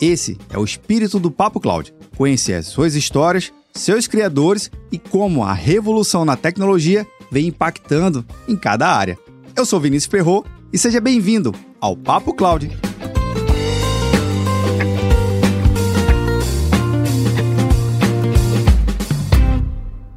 Esse é o espírito do Papo Cloud. Conhecer as suas histórias, seus criadores e como a revolução na tecnologia vem impactando em cada área. Eu sou Vinícius Ferro e seja bem-vindo ao Papo Cloud.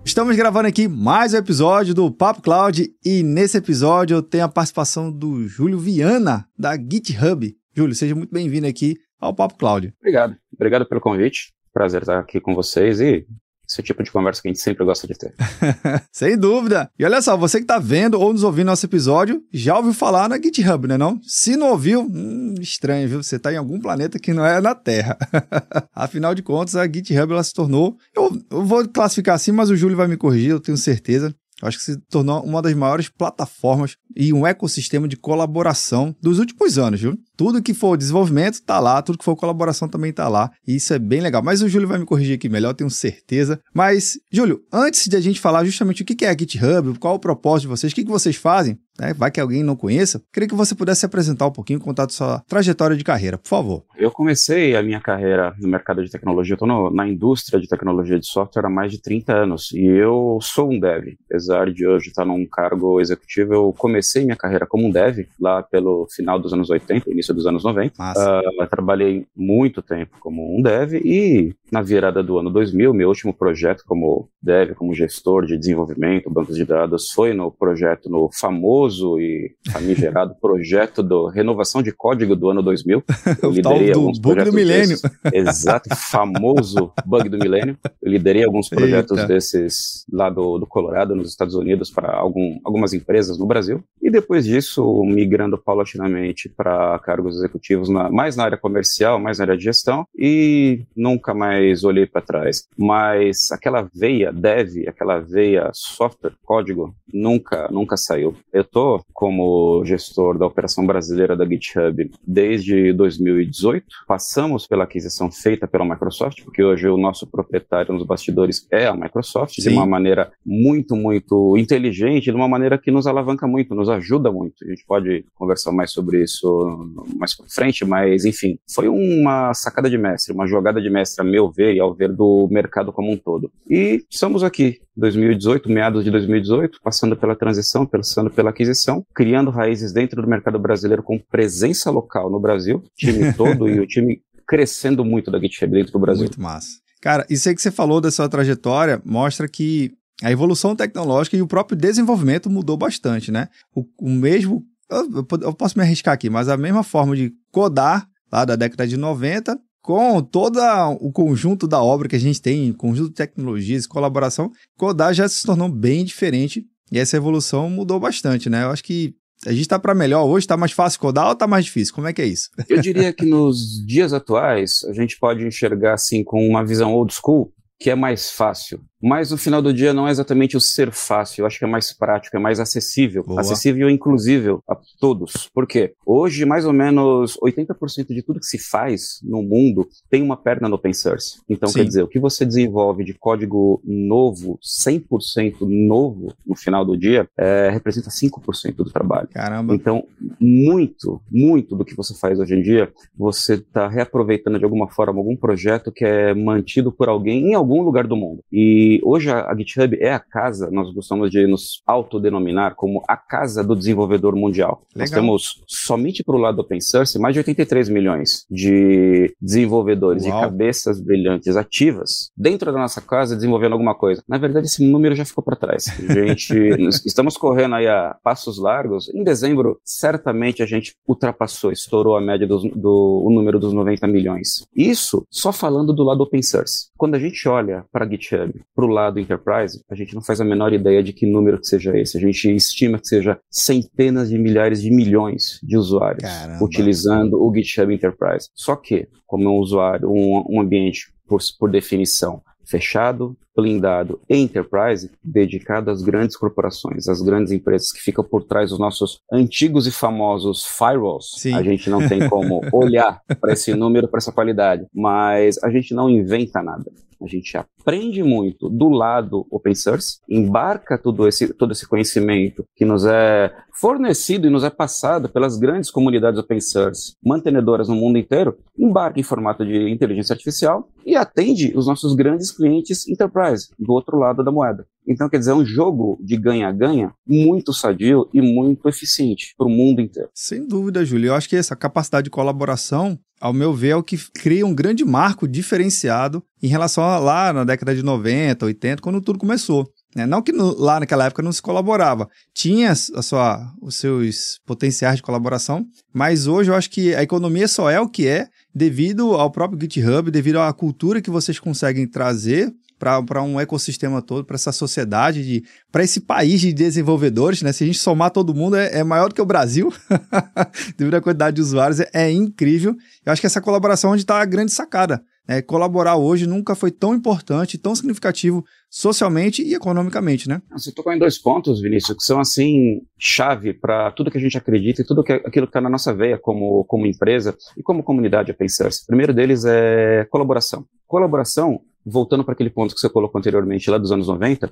Estamos gravando aqui mais um episódio do Papo Cloud e nesse episódio eu tenho a participação do Júlio Viana, da GitHub. Júlio, seja muito bem-vindo aqui ao Papo Cloud. Obrigado. Obrigado pelo convite. Prazer estar aqui com vocês e esse tipo de conversa que a gente sempre gosta de ter. Sem dúvida. E olha só, você que está vendo ou nos ouvindo nosso episódio, já ouviu falar na GitHub, né não? Se não ouviu, hum, estranho, viu? Você está em algum planeta que não é na Terra. Afinal de contas, a GitHub ela se tornou... Eu, eu vou classificar assim, mas o Júlio vai me corrigir, eu tenho certeza. Eu acho que se tornou uma das maiores plataformas e um ecossistema de colaboração dos últimos anos, viu? Tudo que for desenvolvimento está lá, tudo que for colaboração também está lá. E isso é bem legal. Mas o Júlio vai me corrigir aqui melhor, tenho certeza. Mas, Júlio, antes de a gente falar justamente o que é a GitHub, qual o propósito de vocês, o que vocês fazem, né? vai que alguém não conheça, queria que você pudesse se apresentar um pouquinho, contar sua trajetória de carreira, por favor. Eu comecei a minha carreira no mercado de tecnologia, estou na indústria de tecnologia de software há mais de 30 anos e eu sou um dev. Apesar de hoje estar num cargo executivo, eu comecei minha carreira como um dev lá pelo final dos anos 80, início dos anos 90. Uh, trabalhei muito tempo como um dev e na virada do ano 2000, meu último projeto como dev, como gestor de desenvolvimento, bancos de dados, foi no projeto, no famoso e famigerado projeto do renovação de código do ano 2000. Eu liderei o do bug do milênio. Exato, famoso bug do milênio. Eu liderei alguns projetos Eita. desses lá do, do Colorado, nos Estados Unidos, para algum, algumas empresas no Brasil. E depois disso, migrando paulatinamente para cargos executivos, na, mais na área comercial, mais na área de gestão, e nunca mais olhei para trás. Mas aquela veia dev, aquela veia software, código, nunca, nunca saiu. Eu tô como gestor da operação brasileira da GitHub desde 2018. Passamos pela aquisição feita pela Microsoft, porque hoje o nosso proprietário nos bastidores é a Microsoft, Sim. de uma maneira muito, muito inteligente, de uma maneira que nos alavanca muito, nos ajuda muito. A gente pode conversar mais sobre isso mais para frente, mas enfim, foi uma sacada de mestre, uma jogada de mestre, a meu ver e ao ver do mercado como um todo. E estamos aqui, 2018, meados de 2018, passando pela transição, passando pela aquisição, criando raízes dentro do mercado brasileiro com presença local no Brasil, time todo e o time crescendo muito da GitHub dentro do Brasil. Muito massa. Cara, isso aí que você falou da sua trajetória mostra que a evolução tecnológica e o próprio desenvolvimento mudou bastante, né? O, o mesmo, eu, eu, posso me arriscar aqui, mas a mesma forma de codar lá da década de 90, com todo o conjunto da obra que a gente tem, conjunto de tecnologias, colaboração, codar já se tornou bem diferente e essa evolução mudou bastante, né? Eu acho que a gente está para melhor hoje, está mais fácil codar ou está mais difícil? Como é que é isso? Eu diria que nos dias atuais a gente pode enxergar assim com uma visão old school que é mais fácil. Mas no final do dia não é exatamente o ser fácil, eu acho que é mais prático, é mais acessível. Boa. Acessível e inclusível a todos. Por quê? Hoje, mais ou menos 80% de tudo que se faz no mundo tem uma perna no open source. Então, Sim. quer dizer, o que você desenvolve de código novo, 100% novo, no final do dia, é, representa 5% do trabalho. Caramba. Então, muito, muito do que você faz hoje em dia, você está reaproveitando de alguma forma algum projeto que é mantido por alguém em algum lugar do mundo. E e hoje a, a, GitHub é a casa, nós gostamos de nos autodenominar como a casa do desenvolvedor mundial. Legal. Nós temos somente para o lado open source mais de 83 milhões de desenvolvedores Uau. e cabeças brilhantes ativas dentro da nossa casa desenvolvendo alguma coisa. Na verdade, esse número já ficou para trás. A gente estamos correndo aí a passos largos. Em dezembro, certamente a gente ultrapassou, estourou a média do, do número dos 90 milhões. Isso só falando do lado open source. Quando a gente olha para a GitHub, para o lado enterprise, a gente não faz a menor ideia de que número que seja esse. A gente estima que seja centenas de milhares de milhões de usuários Caramba. utilizando o GitHub Enterprise. Só que, como é um usuário, um, um ambiente por, por definição fechado, blindado enterprise, dedicado às grandes corporações, às grandes empresas que ficam por trás dos nossos antigos e famosos firewalls. Sim. A gente não tem como olhar para esse número, para essa qualidade, mas a gente não inventa nada. A gente aprende muito do lado open source, embarca todo esse, todo esse conhecimento que nos é fornecido e nos é passado pelas grandes comunidades open source, mantenedoras no mundo inteiro, embarca em formato de inteligência artificial e atende os nossos grandes clientes enterprise, do outro lado da moeda. Então, quer dizer, é um jogo de ganha-ganha muito sadio e muito eficiente para o mundo inteiro. Sem dúvida, Júlio. Eu acho que essa capacidade de colaboração ao meu ver, é o que cria um grande marco diferenciado em relação a lá na década de 90, 80, quando tudo começou. É, não que no, lá naquela época não se colaborava, tinha a sua, os seus potenciais de colaboração, mas hoje eu acho que a economia só é o que é devido ao próprio GitHub, devido à cultura que vocês conseguem trazer para um ecossistema todo, para essa sociedade, para esse país de desenvolvedores, né? Se a gente somar todo mundo, é, é maior do que o Brasil, devido à quantidade de usuários, é, é incrível. Eu acho que essa colaboração é onde está a grande sacada. É, colaborar hoje nunca foi tão importante, tão significativo socialmente e economicamente, né? Você tocou em dois pontos, Vinícius, que são assim chave para tudo que a gente acredita e tudo que, aquilo que está na nossa veia como, como empresa e como comunidade open source. O primeiro deles é colaboração. Colaboração voltando para aquele ponto que você colocou anteriormente, lá dos anos 90,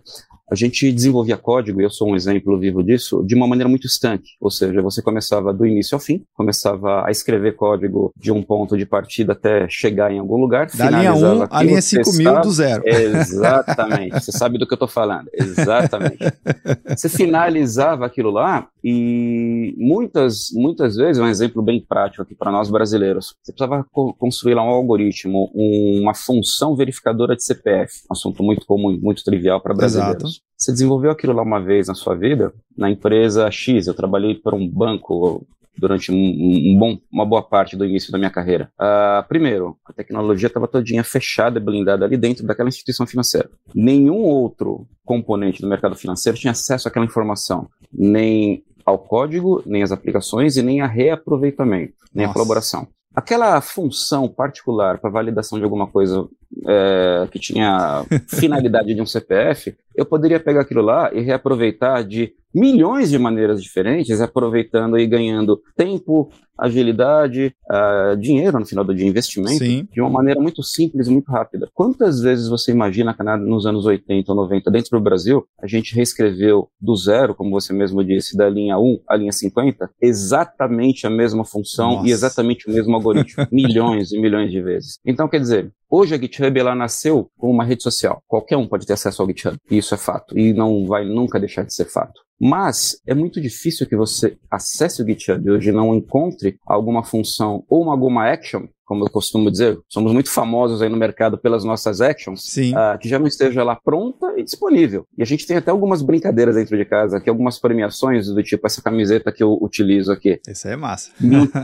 a gente desenvolvia código, e eu sou um exemplo vivo disso, de uma maneira muito estanque. Ou seja, você começava do início ao fim, começava a escrever código de um ponto de partida até chegar em algum lugar. Da linha 1 a linha 5000 do zero. Exatamente. você sabe do que eu estou falando. Exatamente. você finalizava aquilo lá e muitas, muitas vezes, um exemplo bem prático aqui para nós brasileiros, você precisava construir lá um algoritmo, uma função verificadora de CPF, um assunto muito comum, muito trivial para brasileiros. Exato. Você desenvolveu aquilo lá uma vez na sua vida, na empresa X, eu trabalhei para um banco durante um, um, bom, uma boa parte do início da minha carreira. Uh, primeiro, a tecnologia estava todinha fechada e blindada ali dentro daquela instituição financeira. Nenhum outro componente do mercado financeiro tinha acesso àquela informação, nem ao código, nem às aplicações e nem a reaproveitamento, nem Nossa. a colaboração. Aquela função particular para validação de alguma coisa é, que tinha finalidade de um CPF, eu poderia pegar aquilo lá e reaproveitar de milhões de maneiras diferentes, aproveitando e ganhando tempo, agilidade, uh, dinheiro no final do dia, investimento, Sim. de uma maneira muito simples e muito rápida. Quantas vezes você imagina que nos anos 80 ou 90, dentro do Brasil, a gente reescreveu do zero, como você mesmo disse, da linha 1 à linha 50, exatamente a mesma função Nossa. e exatamente o mesmo algoritmo, milhões e milhões de vezes. Então, quer dizer, Hoje a GitHub ela nasceu como uma rede social. Qualquer um pode ter acesso ao GitHub. Isso é fato. E não vai nunca deixar de ser fato. Mas é muito difícil que você acesse o GitHub hoje e não encontre alguma função ou uma, alguma action como eu costumo dizer, somos muito famosos aí no mercado pelas nossas actions, uh, que já não esteja lá pronta e disponível. E a gente tem até algumas brincadeiras dentro de casa, aqui algumas premiações do tipo essa camiseta que eu utilizo aqui. Isso aí é massa.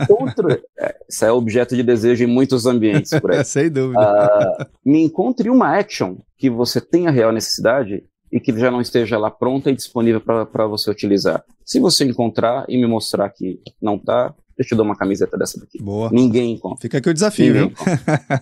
Outro, é, isso é objeto de desejo em muitos ambientes por aí. Sem dúvida. Uh, me encontre uma action que você tenha real necessidade e que já não esteja lá pronta e disponível para você utilizar. Se você encontrar e me mostrar que não está, eu te dou uma camiseta dessa daqui. Boa. Ninguém encontra. Fica aqui o desafio, Ninguém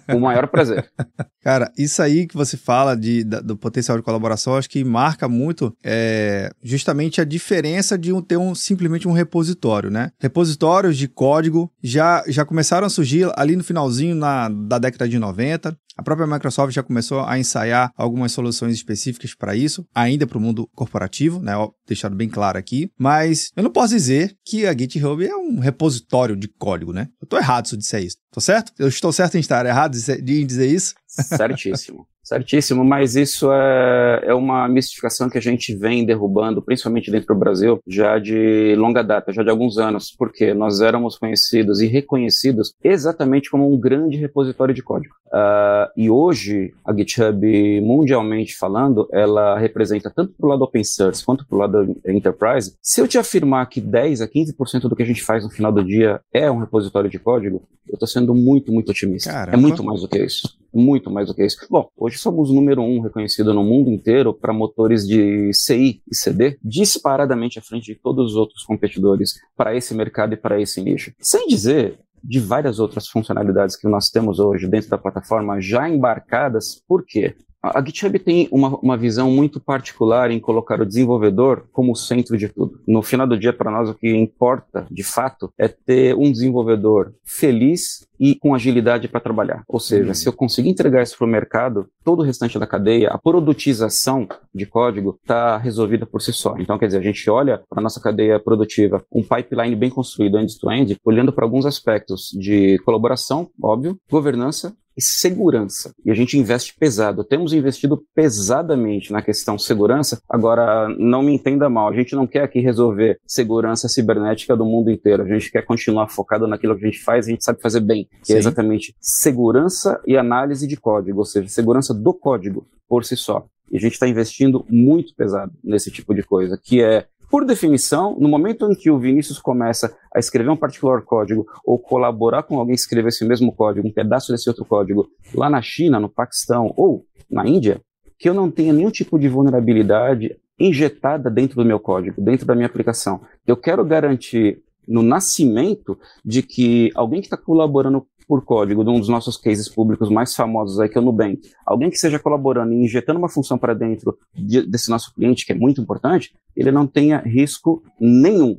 viu? o maior prazer. Cara, isso aí que você fala de, da, do potencial de colaboração, acho que marca muito é, justamente a diferença de um, ter um, simplesmente um repositório, né? Repositórios de código já, já começaram a surgir ali no finalzinho na, da década de 90. A própria Microsoft já começou a ensaiar algumas soluções específicas para isso, ainda para o mundo corporativo, né? Deixado bem claro aqui. Mas eu não posso dizer que a GitHub é um repositório de código, né? Eu estou errado se eu disser isso. Tô certo? Eu estou certo em estar errado em dizer isso? Certíssimo. Certíssimo, mas isso é, é uma mistificação que a gente vem derrubando, principalmente dentro do Brasil, já de longa data, já de alguns anos, porque nós éramos conhecidos e reconhecidos exatamente como um grande repositório de código. Uh, e hoje, a GitHub, mundialmente falando, ela representa tanto para o lado open source quanto para o lado enterprise. Se eu te afirmar que 10 a 15% do que a gente faz no final do dia é um repositório de código, eu estou sendo muito, muito otimista. É Caramba. É muito mais do que isso. Muito mais do que isso. Bom, hoje somos o número um reconhecido no mundo inteiro para motores de CI e CD, disparadamente à frente de todos os outros competidores para esse mercado e para esse nicho. Sem dizer de várias outras funcionalidades que nós temos hoje dentro da plataforma já embarcadas, por quê? A GitHub tem uma, uma visão muito particular em colocar o desenvolvedor como centro de tudo. No final do dia, para nós, o que importa, de fato, é ter um desenvolvedor feliz e com agilidade para trabalhar. Ou seja, uhum. se eu conseguir entregar isso para o mercado, todo o restante da cadeia, a produtização de código está resolvida por si só. Então, quer dizer, a gente olha para a nossa cadeia produtiva, um pipeline bem construído end-to-end, -end, olhando para alguns aspectos de colaboração, óbvio, governança e segurança. E a gente investe pesado. Temos investido pesadamente na questão segurança. Agora, não me entenda mal, a gente não quer aqui resolver segurança cibernética do mundo inteiro. A gente quer continuar focado naquilo que a gente faz e a gente sabe fazer bem, que é Sim. é exatamente segurança e análise de código, ou seja, segurança do código por si só. E a gente está investindo muito pesado nesse tipo de coisa, que é por definição, no momento em que o Vinícius começa a escrever um particular código ou colaborar com alguém que escreveu esse mesmo código, um pedaço desse outro código, lá na China, no Paquistão ou na Índia, que eu não tenha nenhum tipo de vulnerabilidade injetada dentro do meu código, dentro da minha aplicação. Eu quero garantir no nascimento de que alguém que está colaborando por código de um dos nossos cases públicos mais famosos aí, que é o Nubank, alguém que esteja colaborando e injetando uma função para dentro de, desse nosso cliente, que é muito importante, ele não tenha risco nenhum,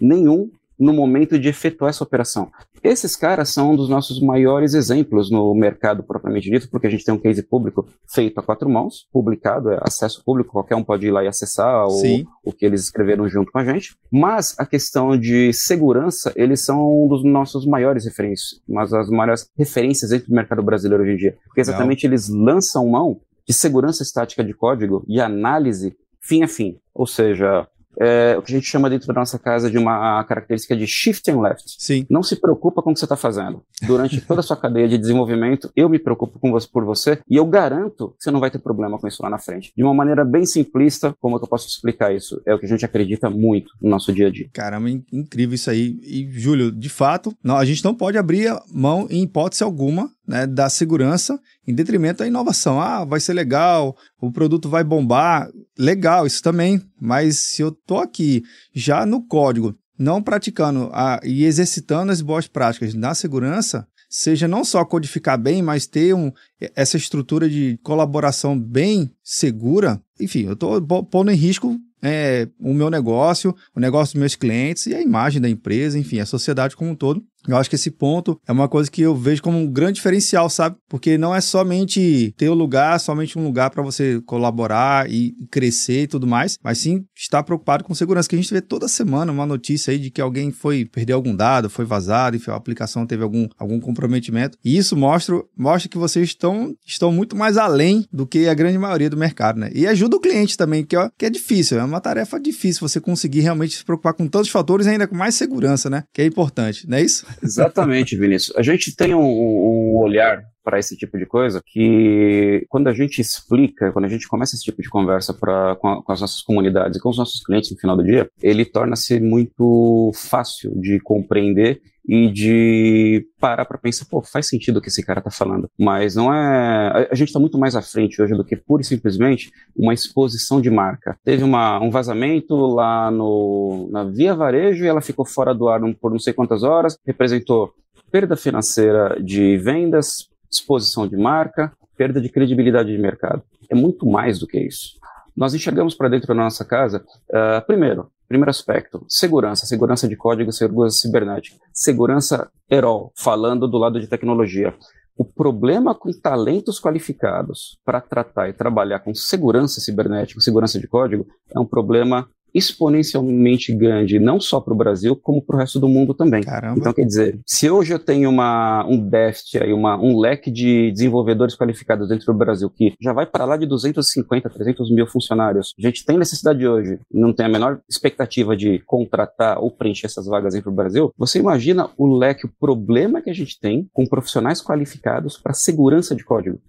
nenhum no momento de efetuar essa operação. Esses caras são um dos nossos maiores exemplos no mercado propriamente dito, porque a gente tem um case público feito a quatro mãos, publicado, é acesso público, qualquer um pode ir lá e acessar o, o que eles escreveram junto com a gente. Mas a questão de segurança, eles são um dos nossos maiores referências, mas as maiores referências dentro do mercado brasileiro hoje em dia. Porque exatamente Legal. eles lançam mão de segurança estática de código e análise fim a fim. Ou seja, é, o que a gente chama dentro da nossa casa de uma característica de shift and left. Sim. Não se preocupa com o que você está fazendo. Durante toda a sua cadeia de desenvolvimento, eu me preocupo com você, por você e eu garanto que você não vai ter problema com isso lá na frente. De uma maneira bem simplista, como é que eu posso explicar isso? É o que a gente acredita muito no nosso dia a dia. Caramba, incrível isso aí. E, Júlio, de fato, não, a gente não pode abrir mão em hipótese alguma né, da segurança em detrimento da inovação. Ah, vai ser legal, o produto vai bombar. Legal, isso também. Mas se eu tô aqui já no código, não praticando a, e exercitando as boas práticas na segurança, seja não só codificar bem, mas ter um, essa estrutura de colaboração bem segura, enfim, eu estou pondo em risco é, o meu negócio, o negócio dos meus clientes e a imagem da empresa, enfim, a sociedade como um todo. Eu acho que esse ponto é uma coisa que eu vejo como um grande diferencial, sabe? Porque não é somente ter o um lugar, somente um lugar para você colaborar e crescer e tudo mais, mas sim estar preocupado com segurança, que a gente vê toda semana uma notícia aí de que alguém foi perder algum dado, foi vazado, enfim, a aplicação teve algum, algum comprometimento. E isso mostra, mostra que vocês estão, estão muito mais além do que a grande maioria do mercado, né? E ajuda o cliente também, que, ó, que é difícil, é uma tarefa difícil você conseguir realmente se preocupar com tantos fatores, ainda com mais segurança, né? Que é importante, não é isso? Exatamente, Vinícius. A gente tem um, um olhar para esse tipo de coisa que quando a gente explica, quando a gente começa esse tipo de conversa pra, com, a, com as nossas comunidades e com os nossos clientes no final do dia, ele torna-se muito fácil de compreender e de parar para pensar, pô, faz sentido o que esse cara tá falando. Mas não é. A, gente está muito mais à frente hoje do que pura e simplesmente uma exposição de marca. Teve uma, um vazamento lá no, na Via Varejo e ela ficou fora do ar por não sei quantas horas, representou perda financeira de vendas, exposição de marca, perda de credibilidade de mercado. É muito mais do que isso. Nós enxergamos para dentro da nossa casa, uh, primeiro, Primeiro aspecto, segurança, segurança de código, segurança cibernética, segurança EROL, falando do lado de tecnologia. O problema com talentos qualificados para tratar e trabalhar com segurança cibernética, segurança de código, é um problema exponencialmente grande, não só para o Brasil, como para o resto do mundo também. Caramba. Então, quer dizer, se hoje eu tenho uma, um déficit, aí, uma, um leque de desenvolvedores qualificados dentro do Brasil, que já vai para lá de 250, 300 mil funcionários, a gente tem necessidade hoje, não tem a menor expectativa de contratar ou preencher essas vagas dentro do Brasil, você imagina o leque, o problema que a gente tem com profissionais qualificados para segurança de código.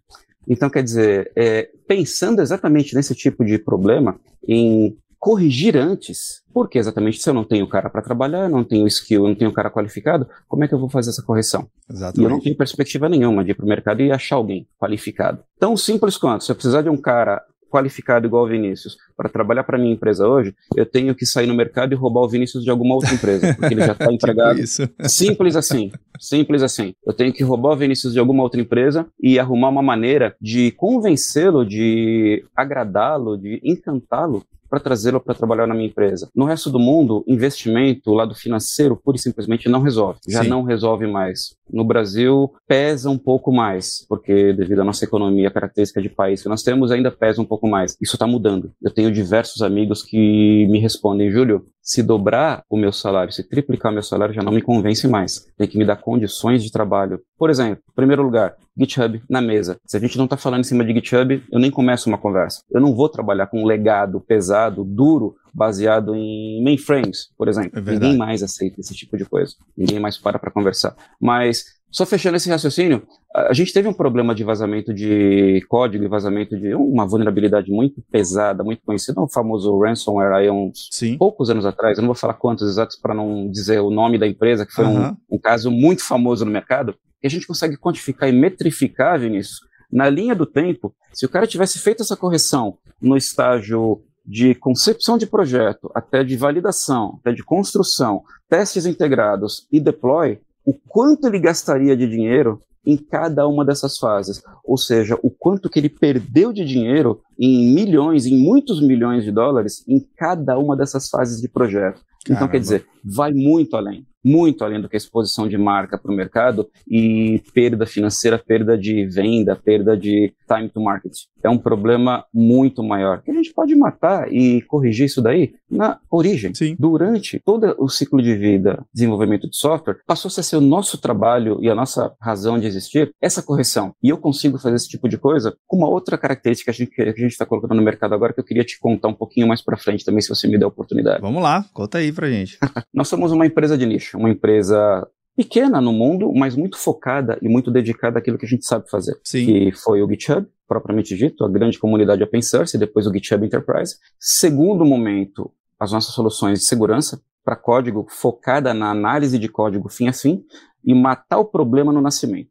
Então, quer dizer, é, pensando exatamente nesse tipo de problema, em corrigir antes. Porque exatamente se eu não tenho cara para trabalhar, não tenho skill, não tenho cara qualificado, como é que eu vou fazer essa correção? Exatamente. E eu não tenho perspectiva nenhuma de ir para o mercado e achar alguém qualificado. Tão simples quanto, se eu precisar de um cara qualificado igual o Vinícius para trabalhar para minha empresa hoje, eu tenho que sair no mercado e roubar o Vinícius de alguma outra empresa, porque ele já está tipo empregado. tipo Simples assim. Simples assim. Eu tenho que roubar o Vinícius de alguma outra empresa e arrumar uma maneira de convencê-lo, de agradá-lo, de encantá-lo para trazê-lo para trabalhar na minha empresa. No resto do mundo, investimento, o lado financeiro, pura e simplesmente não resolve. Já Sim. não resolve mais. No Brasil, pesa um pouco mais, porque devido à nossa economia, característica de país que nós temos, ainda pesa um pouco mais. Isso está mudando. Eu tenho diversos amigos que me respondem, Júlio, se dobrar o meu salário, se triplicar o meu salário, já não me convence mais. Tem que me dar condições de trabalho. Por exemplo, em primeiro lugar, GitHub na mesa. Se a gente não está falando em cima de GitHub, eu nem começo uma conversa. Eu não vou trabalhar com um legado pesado, duro, baseado em mainframes, por exemplo. É Ninguém mais aceita esse tipo de coisa. Ninguém mais para para conversar. Mas só fechando esse raciocínio, a gente teve um problema de vazamento de código e vazamento de uma vulnerabilidade muito pesada, muito conhecida, o famoso ransomware aí uns Sim. poucos anos atrás. Eu não vou falar quantos exatos para não dizer o nome da empresa, que foi uhum. um, um caso muito famoso no mercado. E a gente consegue quantificar e metrificar, Vinícius, na linha do tempo, se o cara tivesse feito essa correção no estágio de concepção de projeto, até de validação, até de construção, testes integrados e deploy, o quanto ele gastaria de dinheiro em cada uma dessas fases, ou seja, o quanto que ele perdeu de dinheiro em milhões, em muitos milhões de dólares em cada uma dessas fases de projeto. Então, Caramba. quer dizer, vai muito além muito além do que a exposição de marca para o mercado e perda financeira, perda de venda, perda de time to market. É um problema muito maior. Que a gente pode matar e corrigir isso daí na origem. Sim. Durante todo o ciclo de vida, desenvolvimento de software, passou a ser o nosso trabalho e a nossa razão de existir essa correção. E eu consigo fazer esse tipo de coisa com uma outra característica que a gente está colocando no mercado agora que eu queria te contar um pouquinho mais para frente também, se você me der a oportunidade. Vamos lá, conta aí pra gente. Nós somos uma empresa de nicho uma empresa pequena no mundo, mas muito focada e muito dedicada àquilo que a gente sabe fazer. Sim. Que foi o GitHub, propriamente dito, a grande comunidade open source, e depois o GitHub Enterprise. Segundo momento, as nossas soluções de segurança para código focada na análise de código fim a fim e matar o problema no nascimento.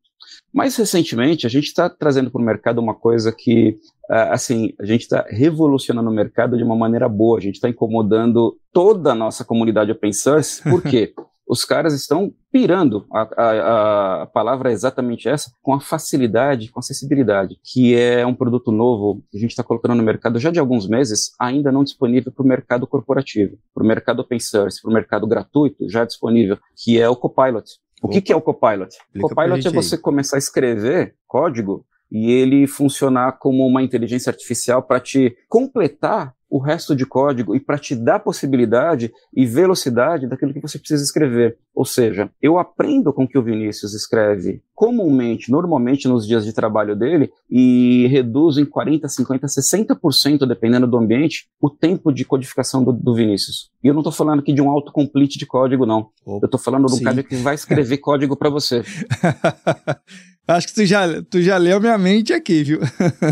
Mais recentemente, a gente está trazendo para o mercado uma coisa que, uh, assim, a gente está revolucionando o mercado de uma maneira boa. A gente está incomodando toda a nossa comunidade open source. Por quê? os caras estão pirando, a, a, a, palavra é exatamente essa, com a facilidade, com a acessibilidade, que é um produto novo que a gente está colocando no mercado já de alguns meses, ainda não disponível para o mercado corporativo, para o mercado open source, para o mercado gratuito, já disponível, que é o Copilot. O que, que é o Copilot? O Copilot é você começar a escrever código e ele funcionar como uma inteligência artificial para te completar o resto de código e para te dar possibilidade e velocidade daquilo que você precisa escrever. Ou seja, eu aprendo com o que o Vinícius escreve comumente, normalmente nos dias de trabalho dele, e reduzo em 40, 50, 60%, dependendo do ambiente, o tempo de codificação do, do Vinícius. E eu não estou falando aqui de um autocomplete de código, não. Oh, eu estou falando de um cara que vai escrever código para você. Acho que tu já, tu já leu minha mente aqui, viu?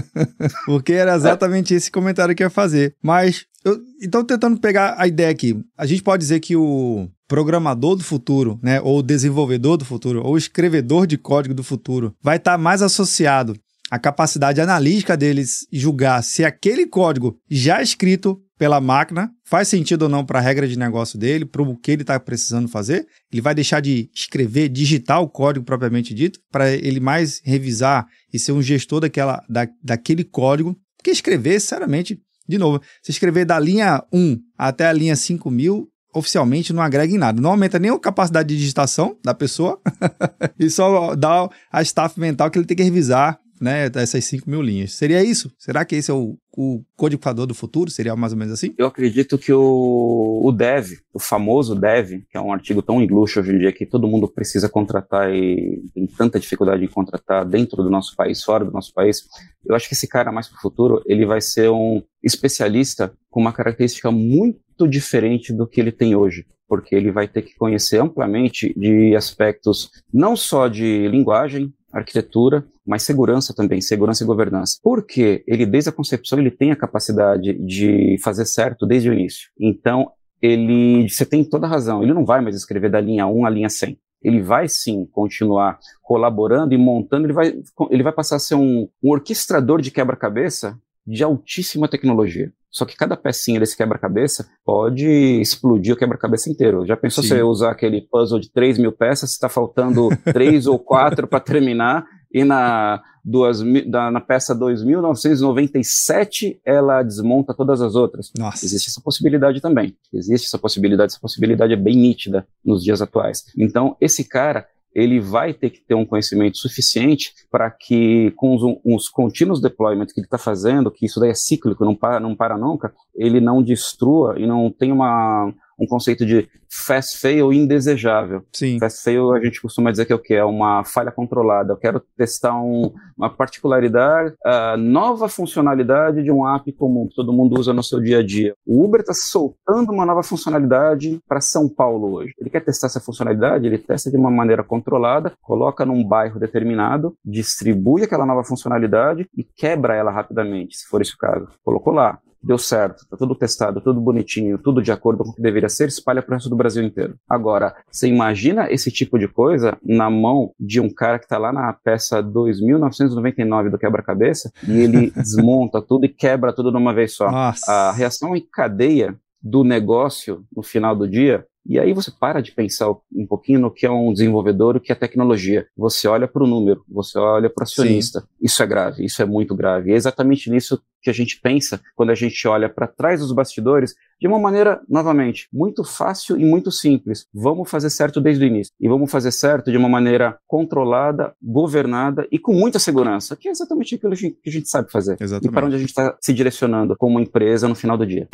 Porque era exatamente esse comentário que eu ia fazer. Mas, eu, então, tentando pegar a ideia aqui, a gente pode dizer que o programador do futuro, né, ou desenvolvedor do futuro, ou escrevedor de código do futuro, vai estar tá mais associado à capacidade analítica deles julgar se aquele código já escrito pela máquina, faz sentido ou não para a regra de negócio dele, para o que ele está precisando fazer. Ele vai deixar de escrever, digitar o código propriamente dito, para ele mais revisar e ser um gestor daquela, da, daquele código. Porque escrever, sinceramente, de novo, se escrever da linha 1 até a linha 5000, oficialmente não agrega em nada. Não aumenta nem a capacidade de digitação da pessoa e só dá a staff mental que ele tem que revisar né, essas 5 mil linhas. Seria isso? Será que esse é o, o codificador do futuro? Seria mais ou menos assim? Eu acredito que o, o dev, o famoso dev, que é um artigo tão inluxo hoje em dia que todo mundo precisa contratar e tem tanta dificuldade em contratar dentro do nosso país, fora do nosso país, eu acho que esse cara mais para o futuro, ele vai ser um especialista com uma característica muito diferente do que ele tem hoje porque ele vai ter que conhecer amplamente de aspectos não só de linguagem, arquitetura, mas segurança também, segurança e governança. Porque ele, desde a concepção, ele tem a capacidade de fazer certo desde o início. Então, ele, você tem toda a razão, ele não vai mais escrever da linha 1 à linha 100 ele vai sim continuar colaborando e montando, ele vai, ele vai passar a ser um, um orquestrador de quebra-cabeça de altíssima tecnologia. Só que cada pecinha desse quebra-cabeça pode explodir o quebra-cabeça inteiro. Já pensou Sim. você usar aquele puzzle de 3 mil peças, está faltando 3 ou 4 para terminar, e na, duas, da, na peça 2997 ela desmonta todas as outras. Nossa. Existe essa possibilidade também. Existe essa possibilidade, essa possibilidade é bem nítida nos dias atuais. Então, esse cara, ele vai ter que ter um conhecimento suficiente para que, com os, os contínuos deployments que ele está fazendo, que isso daí é cíclico, não para, não para nunca, ele não destrua e não tem uma, um conceito de fast fail indesejável. Sim. Fast fail a gente costuma dizer que é o que? É uma falha controlada. Eu quero testar um, uma particularidade, uh, nova funcionalidade de um app comum que todo mundo usa no seu dia a dia. O Uber está soltando uma nova funcionalidade para São Paulo hoje. Ele quer testar essa funcionalidade, ele testa de uma maneira controlada, coloca num bairro determinado, distribui aquela nova funcionalidade e quebra ela rapidamente, se for esse o caso. Colocou lá deu certo, tá tudo testado, tudo bonitinho, tudo de acordo com o que deveria ser, espalha para o resto do Brasil inteiro. Agora, você imagina esse tipo de coisa na mão de um cara que está lá na peça 2999 do quebra-cabeça e ele desmonta tudo e quebra tudo de uma vez só. Nossa. A reação em cadeia do negócio no final do dia e aí você para de pensar um pouquinho no que é um desenvolvedor, o que é tecnologia. Você olha para o número, você olha para o acionista. Sim. Isso é grave, isso é muito grave. E é exatamente nisso que a gente pensa quando a gente olha para trás dos bastidores de uma maneira, novamente, muito fácil e muito simples. Vamos fazer certo desde o início. E vamos fazer certo de uma maneira controlada, governada e com muita segurança, que é exatamente aquilo que a gente sabe fazer. Exatamente. E para onde a gente está se direcionando como empresa no final do dia.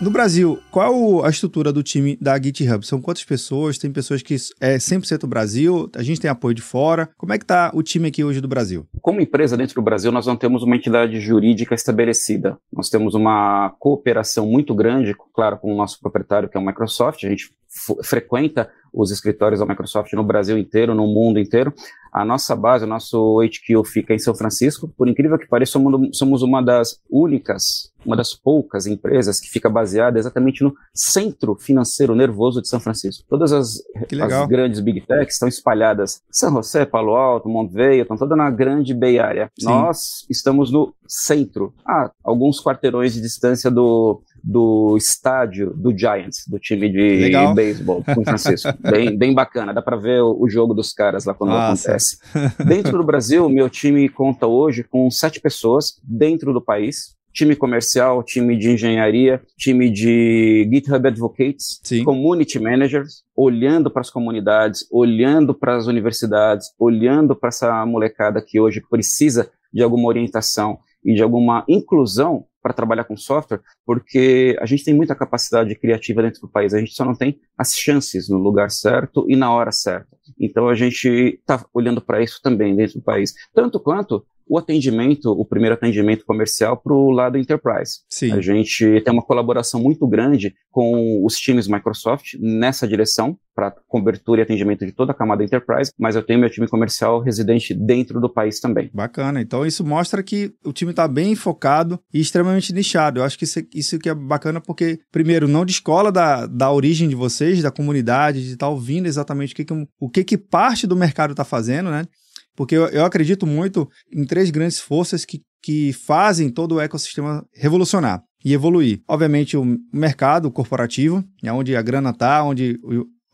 No Brasil, qual a estrutura do time da GitHub? São quantas pessoas? Tem pessoas que é 100% Brasil? A gente tem apoio de fora? Como é que está o time aqui hoje do Brasil? Como empresa dentro do Brasil, nós não temos uma entidade jurídica estabelecida. Nós temos uma cooperação muito grande, claro, com o nosso proprietário, que é o Microsoft. A gente frequenta os escritórios da Microsoft no Brasil inteiro, no mundo inteiro. A nossa base, o nosso HQ fica em São Francisco. Por incrível que pareça, somos uma das únicas, uma das poucas empresas que fica baseada exatamente no centro financeiro nervoso de São Francisco. Todas as, as grandes big techs estão espalhadas. São José, Palo Alto, Montevideo, estão todas na grande Bay Area. Sim. Nós estamos no centro, a alguns quarteirões de distância do, do estádio do Giants, do time de beisebol, São Francisco. bem, bem bacana, dá para ver o, o, jogo dos caras lá quando Nossa. acontece. Dentro do Brasil, meu time conta hoje com sete pessoas dentro do país. Time comercial, time de engenharia, time de GitHub Advocates, Sim. community managers, olhando para as comunidades, olhando para as universidades, olhando para essa molecada que hoje precisa de alguma orientação e de alguma inclusão para trabalhar com software, porque a gente tem muita capacidade criativa dentro do país, a gente só não tem as chances no lugar certo e na hora certa. Então a gente está olhando para isso também dentro do país, tanto quanto o atendimento, o primeiro atendimento comercial para o lado enterprise. Sim. A gente tem uma colaboração muito grande com os times Microsoft nessa direção, para cobertura e atendimento de toda a camada enterprise, mas eu tenho meu time comercial residente dentro do país também. Bacana. Então isso mostra que o time está bem focado e extremamente nichado. Eu acho que isso, isso que é bacana porque, primeiro, não descola da, da origem de vocês, da comunidade, de estar tá ouvindo exatamente o que, que, o que, que parte do mercado está fazendo, né? Porque eu, eu acredito muito em três grandes forças que, que fazem todo o ecossistema revolucionar e evoluir. Obviamente, o mercado corporativo, é onde a grana está, onde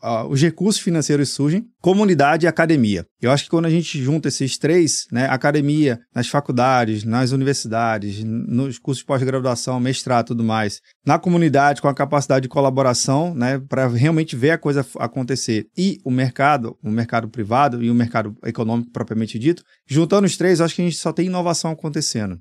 uh, os recursos financeiros surgem, comunidade e academia. Eu acho que quando a gente junta esses três, né, academia, nas faculdades, nas universidades, nos cursos de pós-graduação, mestrado e tudo mais, na comunidade com a capacidade de colaboração, né, para realmente ver a coisa acontecer, e o mercado, o mercado privado e o mercado econômico propriamente dito, juntando os três, eu acho que a gente só tem inovação acontecendo.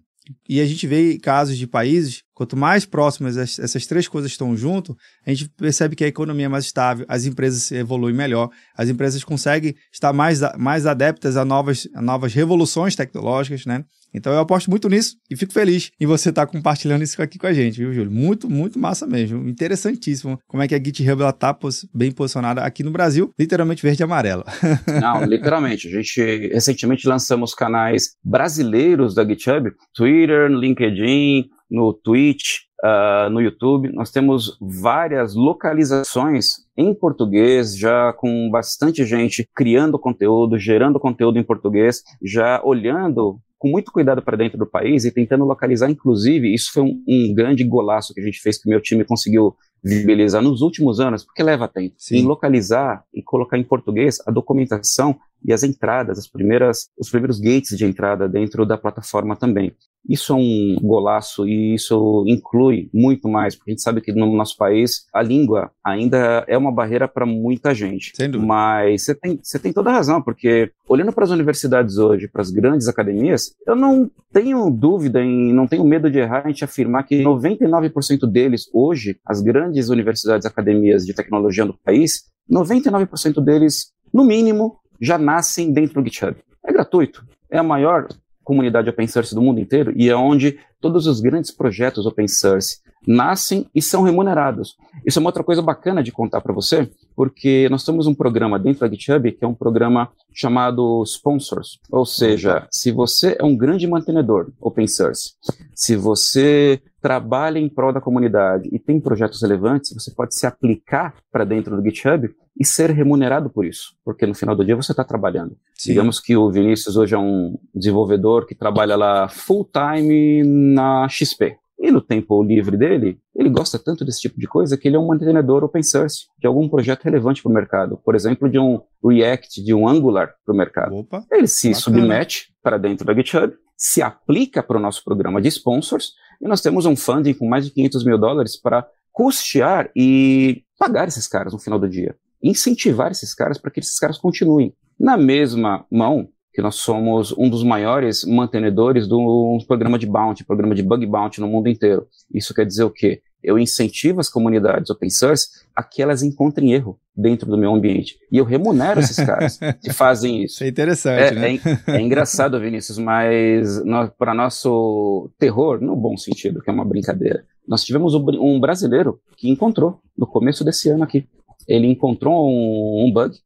E a gente vê casos de países Quanto mais próximas essas três coisas estão junto, a gente percebe que a economia é mais estável, as empresas evoluem melhor, as empresas conseguem estar mais, mais adeptas a novas, a novas revoluções tecnológicas, né? Então eu aposto muito nisso e fico feliz em você estar compartilhando isso aqui com a gente, viu, Júlio? Muito, muito massa mesmo. Interessantíssimo como é que a GitHub está bem posicionada aqui no Brasil, literalmente verde e amarelo. Não, literalmente. A gente recentemente lançamos canais brasileiros da GitHub, Twitter, LinkedIn, no Twitch, uh, no YouTube. Nós temos várias localizações em português, já com bastante gente criando conteúdo, gerando conteúdo em português, já olhando com muito cuidado para dentro do país e tentando localizar, inclusive, isso foi um, um, grande golaço que a gente fez, que o meu time conseguiu viabilizar nos últimos anos, porque leva tempo, Sim. em localizar e colocar em português a documentação e as entradas, as primeiras, os primeiros gates de entrada dentro da plataforma também. Isso é um golaço e isso inclui muito mais, porque a gente sabe que no nosso país a língua ainda é uma barreira para muita gente. Sem dúvida. Mas você tem, você tem toda a razão, porque olhando para as universidades hoje, para as grandes academias, eu não tenho dúvida em, não tenho medo de errar a gente afirmar que 99% deles hoje, as grandes universidades academias de tecnologia do país, 99% deles, no mínimo, já nascem dentro do GitHub. É gratuito. É a maior comunidade open source do mundo inteiro e é onde todos os grandes projetos open source nascem e são remunerados. Isso é uma outra coisa bacana de contar para você, porque nós temos um programa dentro da GitHub que é um programa chamado Sponsors. Ou seja, se você é um grande mantenedor open source, se você trabalha em prol da comunidade e tem projetos relevantes, você pode se aplicar para dentro do GitHub e ser remunerado por isso, porque no final do dia você está trabalhando. Sim. Digamos que o Vinícius hoje é um desenvolvedor que trabalha lá full time na XP. E no tempo livre dele, ele gosta tanto desse tipo de coisa que ele é um mantenedor open source de algum projeto relevante para o mercado. Por exemplo, de um React, de um Angular para o mercado. Opa, ele se bacana. submete para dentro da GitHub, se aplica para o nosso programa de sponsors, e nós temos um funding com mais de 500 mil dólares para custear e pagar esses caras no final do dia. Incentivar esses caras para que esses caras continuem. Na mesma mão, que nós somos um dos maiores mantenedores do programa de bounty, programa de bug bounty no mundo inteiro. Isso quer dizer o quê? Eu incentivo as comunidades open source a que elas encontrem erro dentro do meu ambiente. E eu remunero esses caras que fazem isso. Isso é interessante, é, né? É, é engraçado, Vinícius, mas para nosso terror, no bom sentido, que é uma brincadeira, nós tivemos um brasileiro que encontrou no começo desse ano aqui. Ele encontrou um, um bug,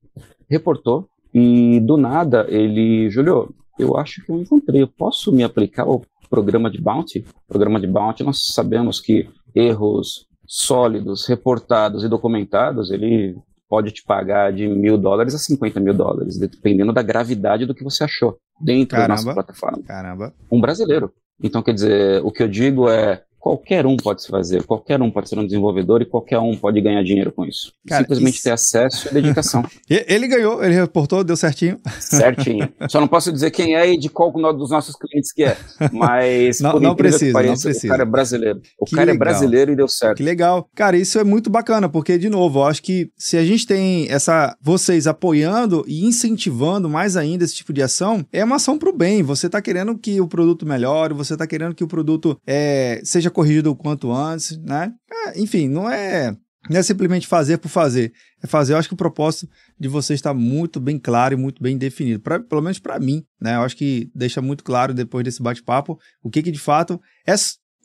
reportou, e do nada ele, Julio, eu acho que eu encontrei, eu posso me aplicar ao programa de bounty? Programa de bounty, nós sabemos que erros sólidos, reportados e documentados, ele pode te pagar de mil dólares a 50 mil dólares, dependendo da gravidade do que você achou dentro Caramba. da nossa plataforma. Caramba. Um brasileiro. Então, quer dizer, o que eu digo é, qualquer um pode se fazer, qualquer um pode ser um desenvolvedor e qualquer um pode ganhar dinheiro com isso. Cara, Simplesmente isso... ter acesso e dedicação. ele ganhou, ele reportou, deu certinho. Certinho. Só não posso dizer quem é e de qual dos nossos clientes que é, mas não, não precisa, pareça, não precisa. O cara é brasileiro. O que cara é legal. é brasileiro e deu certo. Que legal. Cara, isso é muito bacana, porque de novo, eu acho que se a gente tem essa vocês apoiando e incentivando mais ainda esse tipo de ação, é uma ação para o bem. Você está querendo que o produto melhore, você está querendo que o produto é, seja seja corrigido o quanto antes, né? É, enfim, não é, não é simplesmente fazer por fazer. É fazer, eu acho que o propósito de você está muito bem claro e muito bem definido. Pra, pelo menos para mim, né? Eu acho que deixa muito claro depois desse bate-papo o que, que de fato é,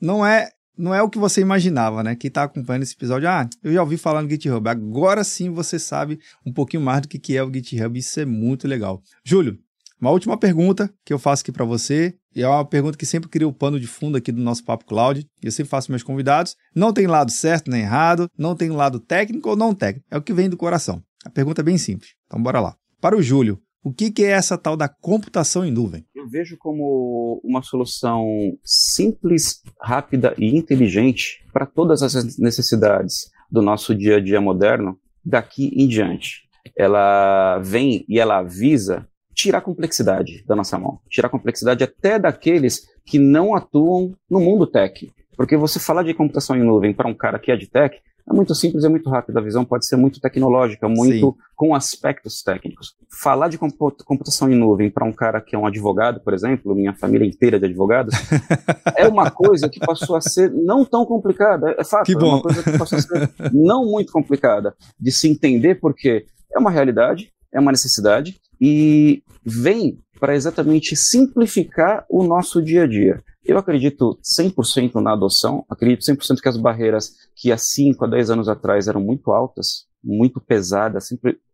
não é não é o que você imaginava, né? Quem está acompanhando esse episódio, ah, eu já ouvi falar no GitHub. Agora sim você sabe um pouquinho mais do que, é o GitHub. Isso é muito legal. Júlio, uma última pergunta que eu faço aqui para você, e é uma pergunta que sempre cria o pano de fundo aqui do nosso Papo Cloud, e eu sempre faço meus convidados. Não tem lado certo nem errado, não tem lado técnico ou não técnico, é o que vem do coração. A pergunta é bem simples, então bora lá. Para o Júlio, o que, que é essa tal da computação em nuvem? Eu vejo como uma solução simples, rápida e inteligente para todas as necessidades do nosso dia a dia moderno daqui em diante. Ela vem e ela avisa tirar a complexidade da nossa mão, tirar a complexidade até daqueles que não atuam no mundo tech. Porque você falar de computação em nuvem para um cara que é de tech, é muito simples e muito rápido. A visão pode ser muito tecnológica, muito Sim. com aspectos técnicos. Falar de computação em nuvem para um cara que é um advogado, por exemplo, minha família inteira de advogados, é uma coisa que passou a ser não tão complicada. É fato, é uma coisa que passou a ser não muito complicada de se entender, porque é uma realidade, é uma necessidade e vem para exatamente simplificar o nosso dia a dia. Eu acredito 100% na adoção, acredito 100% que as barreiras que há 5 a 10 anos atrás eram muito altas, muito pesadas,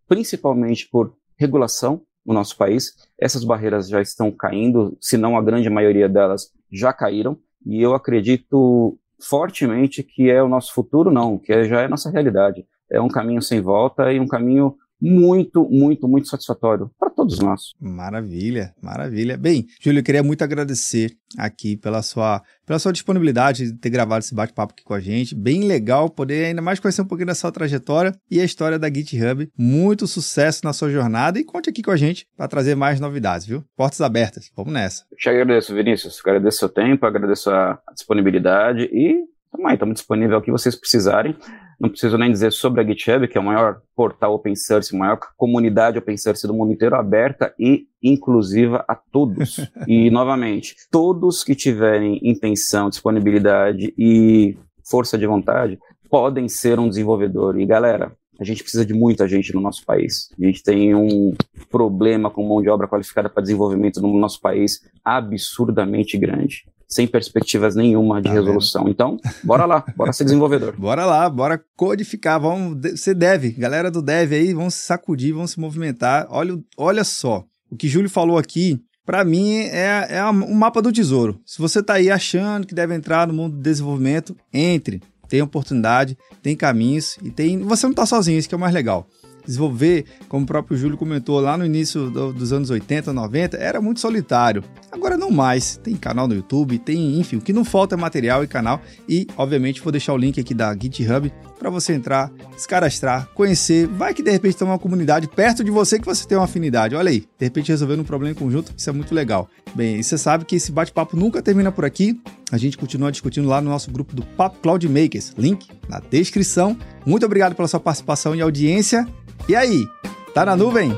principalmente por regulação no nosso país, essas barreiras já estão caindo, se não a grande maioria delas já caíram, e eu acredito fortemente que é o nosso futuro, não, que é, já é nossa realidade. É um caminho sem volta e um caminho muito, muito, muito satisfatório para todos nós. Maravilha, maravilha. Bem, Júlio, eu queria muito agradecer aqui pela sua, pela sua disponibilidade de ter gravado esse bate-papo aqui com a gente. Bem legal poder ainda mais conhecer um pouquinho da sua trajetória e a história da GitHub. Muito sucesso na sua jornada e conte aqui com a gente para trazer mais novidades, viu? Portas abertas. Vamos nessa. Eu te agradeço, Vinícius. Agradeço o seu tempo, agradeço a disponibilidade e também estamos disponíveis ao que vocês precisarem. Não preciso nem dizer sobre a GitHub, que é o maior portal open source, maior comunidade open source do mundo inteiro, aberta e inclusiva a todos. e, novamente, todos que tiverem intenção, disponibilidade e força de vontade podem ser um desenvolvedor. E, galera, a gente precisa de muita gente no nosso país. A gente tem um problema com mão de obra qualificada para desenvolvimento no nosso país absurdamente grande sem perspectivas nenhuma de tá resolução. Vendo? Então, bora lá, bora ser desenvolvedor. bora lá, bora codificar, vamos, você deve, galera do dev aí, vão se sacudir, vão se movimentar. Olha, olha só, o que Júlio falou aqui, para mim é, é um mapa do tesouro. Se você está aí achando que deve entrar no mundo do desenvolvimento, entre. Tem oportunidade, tem caminhos e tem. Você não está sozinho, isso que é o mais legal desenvolver, como o próprio Júlio comentou lá no início do, dos anos 80, 90, era muito solitário. Agora não mais. Tem canal no YouTube, tem, enfim, o que não falta é material e canal. E, obviamente, vou deixar o link aqui da GitHub para você entrar, se cadastrar, conhecer. Vai que de repente tem uma comunidade perto de você que você tem uma afinidade. Olha aí, de repente resolvendo um problema em conjunto, isso é muito legal. Bem, você sabe que esse bate-papo nunca termina por aqui. A gente continua discutindo lá no nosso grupo do Papo Cloud Makers. Link na descrição. Muito obrigado pela sua participação e audiência e aí, tá na nuvem?